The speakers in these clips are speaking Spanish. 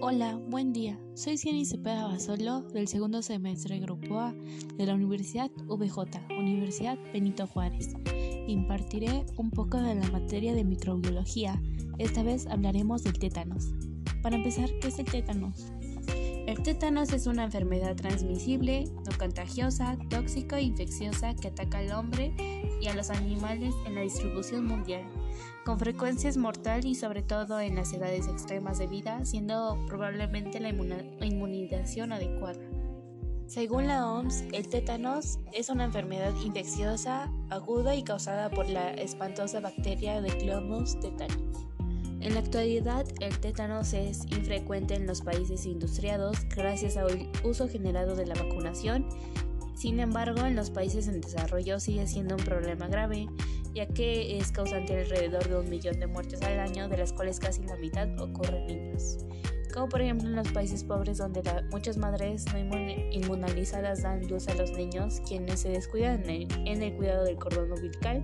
Hola, buen día. Soy Ciani Cepeda Basolo del segundo semestre Grupo A de la Universidad VJ, Universidad Benito Juárez. Impartiré un poco de la materia de microbiología. Esta vez hablaremos del tétanos. Para empezar, ¿qué es el tétanos? El tétanos es una enfermedad transmisible, no contagiosa, tóxica e infecciosa que ataca al hombre y a los animales en la distribución mundial. Con frecuencia es mortal y sobre todo en las edades extremas de vida, siendo probablemente la inmunización adecuada. Según la OMS, el tétanos es una enfermedad infecciosa aguda y causada por la espantosa bacteria de Clomus tetanis. En la actualidad, el tétanos es infrecuente en los países industriados gracias al uso generado de la vacunación. Sin embargo, en los países en desarrollo sigue siendo un problema grave, ya que es causante alrededor de un millón de muertes al año, de las cuales casi la mitad ocurren en niños. Como por ejemplo en los países pobres donde muchas madres no inmunizadas dan luz a los niños, quienes se descuidan en el cuidado del cordón umbilical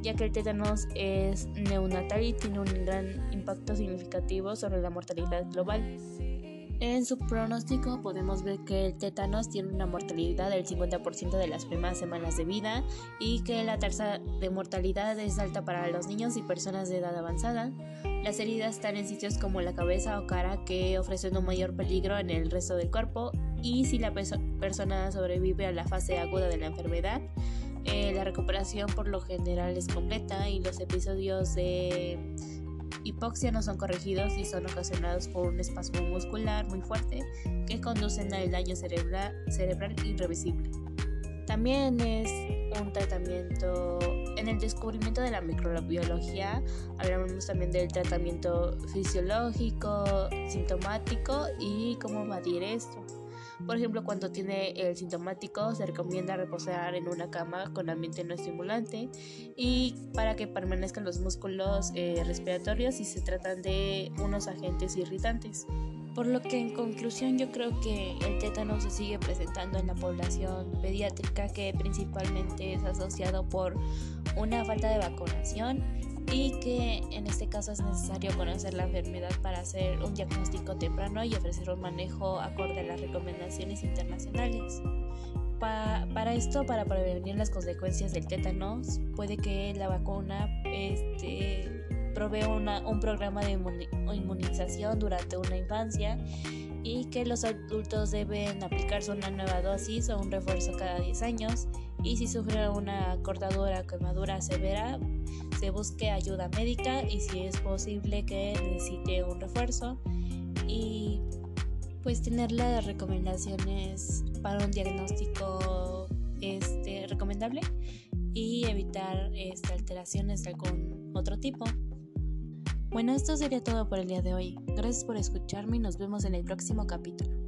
ya que el tétanos es neonatal y tiene un gran impacto significativo sobre la mortalidad global. En su pronóstico podemos ver que el tétanos tiene una mortalidad del 50% de las primeras semanas de vida y que la tasa de mortalidad es alta para los niños y personas de edad avanzada. Las heridas están en sitios como la cabeza o cara que ofrecen un mayor peligro en el resto del cuerpo y si la persona sobrevive a la fase aguda de la enfermedad, eh, la recuperación por lo general es completa y los episodios de hipoxia no son corregidos y son ocasionados por un espasmo muscular muy fuerte que conducen al daño cerebral, cerebral irreversible. También es un tratamiento en el descubrimiento de la microbiología, hablamos también del tratamiento fisiológico, sintomático y cómo medir esto. Por ejemplo, cuando tiene el sintomático, se recomienda reposar en una cama con ambiente no estimulante y para que permanezcan los músculos eh, respiratorios si se tratan de unos agentes irritantes. Por lo que en conclusión yo creo que el tétano se sigue presentando en la población pediátrica que principalmente es asociado por una falta de vacunación y que en este caso es necesario conocer la enfermedad para hacer un diagnóstico temprano y ofrecer un manejo acorde a las recomendaciones internacionales. para esto, para prevenir las consecuencias del tétanos, puede que la vacuna este, provea un programa de inmunización durante una infancia y que los adultos deben aplicarse una nueva dosis o un refuerzo cada 10 años y si sufre una cortadura o quemadura severa se busque ayuda médica y si es posible que necesite un refuerzo y pues tener las recomendaciones para un diagnóstico este, recomendable y evitar este, alteraciones de algún otro tipo. Bueno, esto sería todo por el día de hoy. Gracias por escucharme y nos vemos en el próximo capítulo.